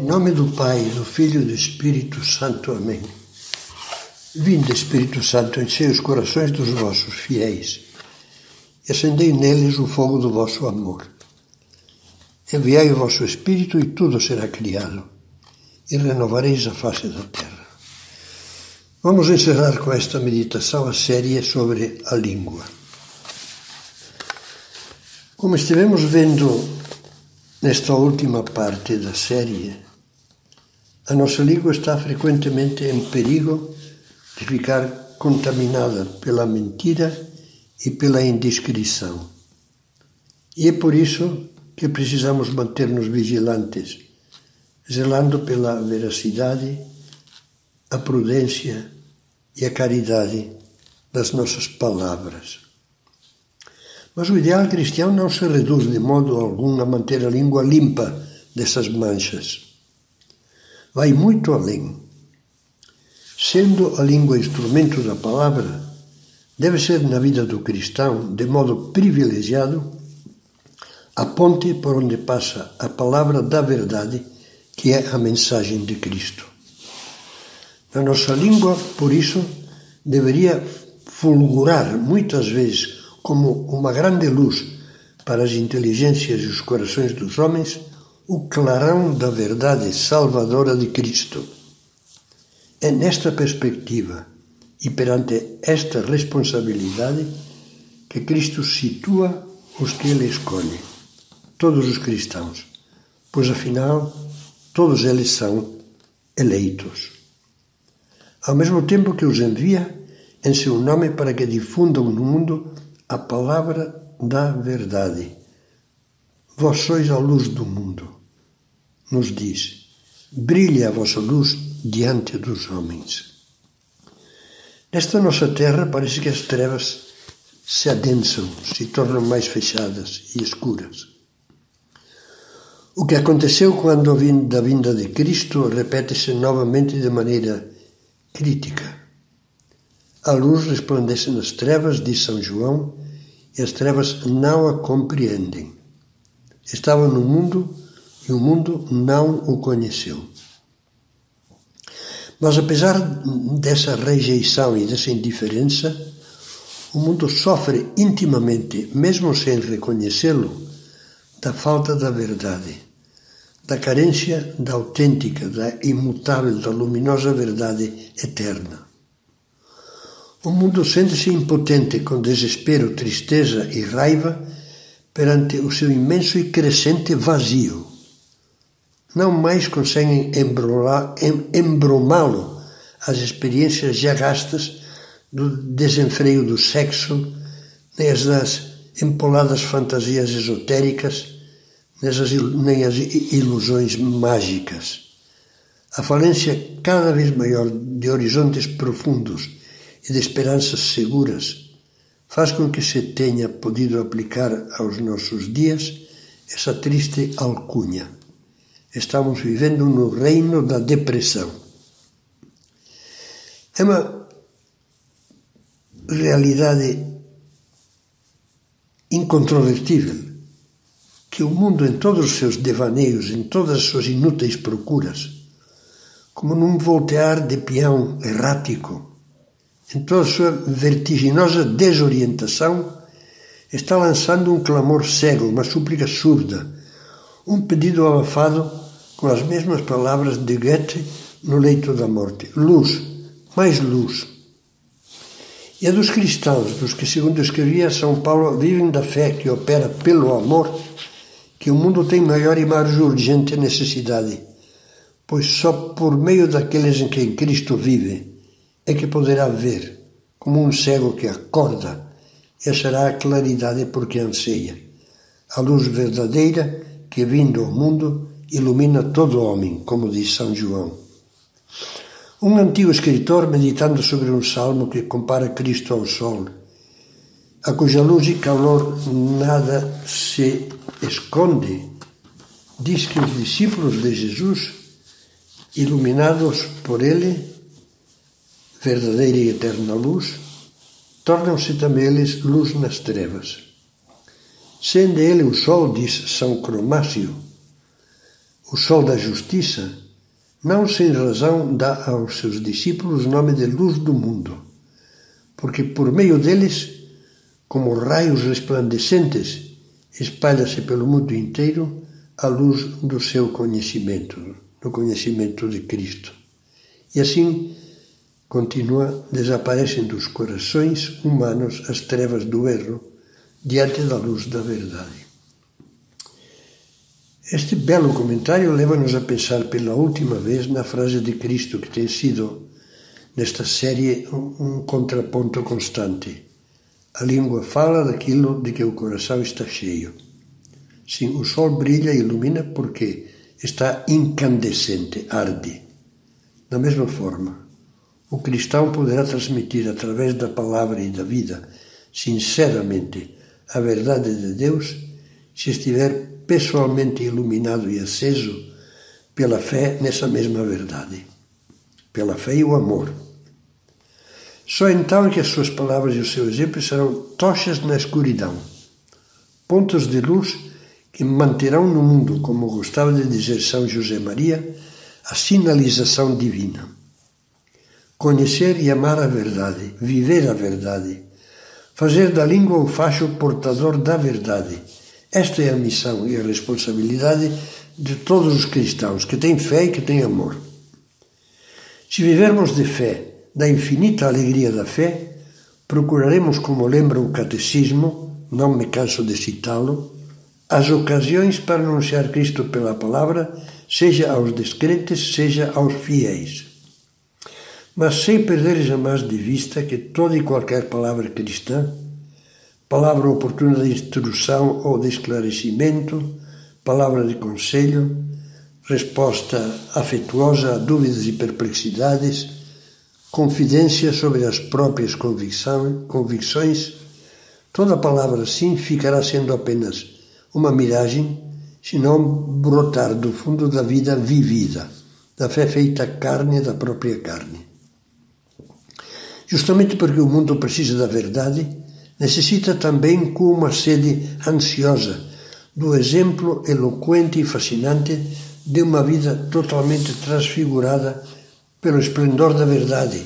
Em nome do Pai, do Filho e do Espírito Santo. Amém. Vinde, Espírito Santo, enchei os corações dos vossos fiéis e acendei neles o fogo do vosso amor. Enviai o vosso Espírito e tudo será criado e renovareis a face da terra. Vamos encerrar com esta meditação a série sobre a língua. Como estivemos vendo Nesta última parte da série, a nossa língua está frequentemente em perigo de ficar contaminada pela mentira e pela indiscrição. E é por isso que precisamos manter-nos vigilantes, zelando pela veracidade, a prudência e a caridade das nossas palavras. Mas o ideal cristão não se reduz de modo algum a manter a língua limpa dessas manchas. Vai muito além. Sendo a língua instrumento da palavra, deve ser na vida do cristão, de modo privilegiado, a ponte por onde passa a palavra da verdade, que é a mensagem de Cristo. Na nossa língua, por isso, deveria fulgurar muitas vezes como uma grande luz para as inteligências e os corações dos homens, o clarão da verdade salvadora de Cristo. É nesta perspectiva e perante esta responsabilidade que Cristo situa os que ele escolhe, todos os cristãos, pois afinal todos eles são eleitos. Ao mesmo tempo que os envia em seu nome para que difundam no mundo a palavra da verdade. Vós sois a luz do mundo, nos diz. Brilha a vossa luz diante dos homens. Nesta nossa terra parece que as trevas se adensam, se tornam mais fechadas e escuras. O que aconteceu quando da vinda de Cristo repete-se novamente de maneira crítica. A luz resplandece nas trevas, diz São João, e as trevas não a compreendem. Estava no mundo e o mundo não o conheceu. Mas apesar dessa rejeição e dessa indiferença, o mundo sofre intimamente, mesmo sem reconhecê-lo, da falta da verdade, da carência da autêntica, da imutável, da luminosa verdade eterna. O mundo sente-se impotente, com desespero, tristeza e raiva perante o seu imenso e crescente vazio. Não mais conseguem embromá-lo as experiências já gastas do desenfreio do sexo, nem as das empoladas fantasias esotéricas, nem as ilusões mágicas. A falência cada vez maior de horizontes profundos e de esperanças seguras, faz com que se tenha podido aplicar aos nossos dias essa triste alcunha. Estamos vivendo no reino da depressão. É uma realidade incontrovertível que o mundo, em todos os seus devaneios, em todas as suas inúteis procuras, como num voltear de peão errático, em toda a sua vertiginosa desorientação, está lançando um clamor cego, uma súplica surda, um pedido abafado com as mesmas palavras de Goethe no leito da morte: luz, mais luz. E a dos cristãos, dos que, segundo escrevia São Paulo, vivem da fé que opera pelo amor, que o mundo tem maior e mais urgente necessidade, pois só por meio daqueles em quem Cristo vive é que poderá ver, como um cego que acorda, e será a claridade porque anseia, a luz verdadeira que, vindo ao mundo, ilumina todo homem, como diz São João. Um antigo escritor, meditando sobre um salmo que compara Cristo ao sol, a cuja luz e calor nada se esconde, diz que os discípulos de Jesus, iluminados por ele, verdadeira e eterna luz, tornam-se também eles luz nas trevas. Sendo ele o sol, diz São Cromácio, o sol da justiça, não sem razão dá aos seus discípulos o nome de luz do mundo, porque por meio deles, como raios resplandecentes, espalha-se pelo mundo inteiro a luz do seu conhecimento, do conhecimento de Cristo. E assim, continua, desaparecem dos corações humanos as trevas do erro diante da luz da verdade. Este belo comentário leva-nos a pensar pela última vez na frase de Cristo que tem sido, nesta série, um contraponto constante. A língua fala daquilo de que o coração está cheio. Sim, o sol brilha e ilumina porque está incandescente, arde. Da mesma forma, o cristão poderá transmitir através da palavra e da vida, sinceramente, a verdade de Deus se estiver pessoalmente iluminado e aceso pela fé nessa mesma verdade, pela fé e o amor. Só então é que as suas palavras e o seu exemplo serão tochas na escuridão, pontos de luz que manterão no mundo, como gostava de dizer São José Maria, a sinalização divina. Conhecer e amar a verdade, viver a verdade, fazer da língua o facho portador da verdade. Esta é a missão e a responsabilidade de todos os cristãos que têm fé e que têm amor. Se vivermos de fé, da infinita alegria da fé, procuraremos, como lembra o Catecismo, não me canso de citá-lo, as ocasiões para anunciar Cristo pela palavra, seja aos descrentes, seja aos fiéis. Mas sem perder jamais de vista que toda e qualquer palavra cristã, palavra oportuna de instrução ou de esclarecimento, palavra de conselho, resposta afetuosa a dúvidas e perplexidades, confidência sobre as próprias convicções, toda palavra sim ficará sendo apenas uma miragem se não brotar do fundo da vida vivida, da fé feita carne da própria carne. Justamente porque o mundo precisa da verdade, necessita também com uma sede ansiosa do exemplo eloquente e fascinante de uma vida totalmente transfigurada pelo esplendor da verdade,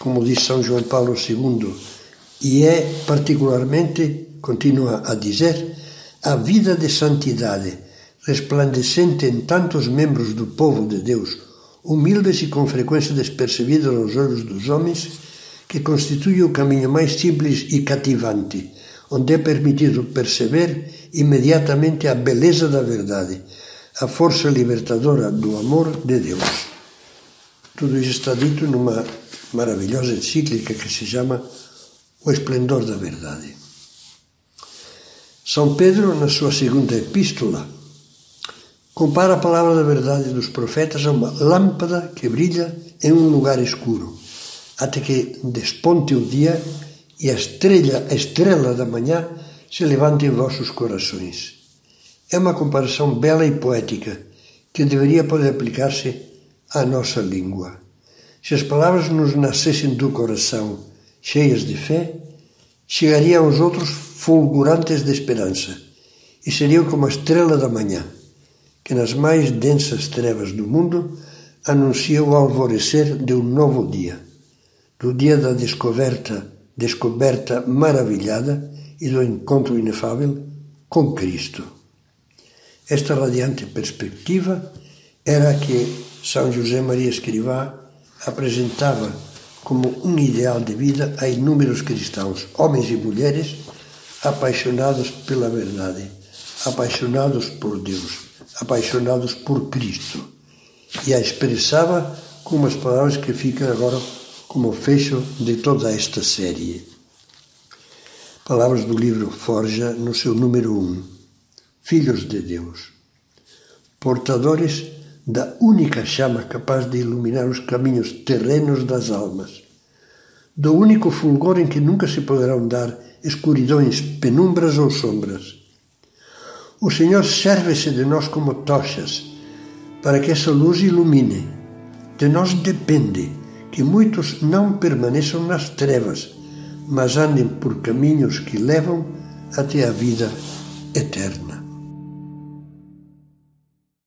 como diz São João Paulo II, e é particularmente, continua a dizer, a vida de santidade, resplandecente em tantos membros do povo de Deus, humildes e com frequência despercebidos aos olhos dos homens, que constitui o caminho mais simples e cativante, onde é permitido perceber imediatamente a beleza da verdade, a força libertadora do amor de Deus. Tudo isso está dito numa maravilhosa encíclica que se chama O Esplendor da Verdade. São Pedro, na sua segunda epístola, compara a palavra da verdade dos profetas a uma lâmpada que brilha em um lugar escuro, até que desponte o dia e a estrela, a estrela da manhã se levante em vossos corações. É uma comparação bela e poética que deveria poder aplicar-se a nossa língua. Se as palavras nos nascessem do coração, cheias de fé, chegariam aos outros fulgurantes de esperança e seriam como a estrela da manhã, que nas mais densas trevas do mundo anuncia o alvorecer de um novo dia, do dia da descoberta, descoberta maravilhada e do encontro inefável com Cristo. Esta radiante perspectiva era a que são José Maria Escrivá apresentava como um ideal de vida a inúmeros cristãos, homens e mulheres, apaixonados pela verdade, apaixonados por Deus, apaixonados por Cristo. E a expressava com umas palavras que ficam agora como fecho de toda esta série. Palavras do livro Forja, no seu número 1. Filhos de Deus, portadores da única chama capaz de iluminar os caminhos terrenos das almas, do único fulgor em que nunca se poderão dar escuridões, penumbras ou sombras. O Senhor serve-se de nós como tochas para que essa luz ilumine. De nós depende que muitos não permaneçam nas trevas, mas andem por caminhos que levam até a vida eterna.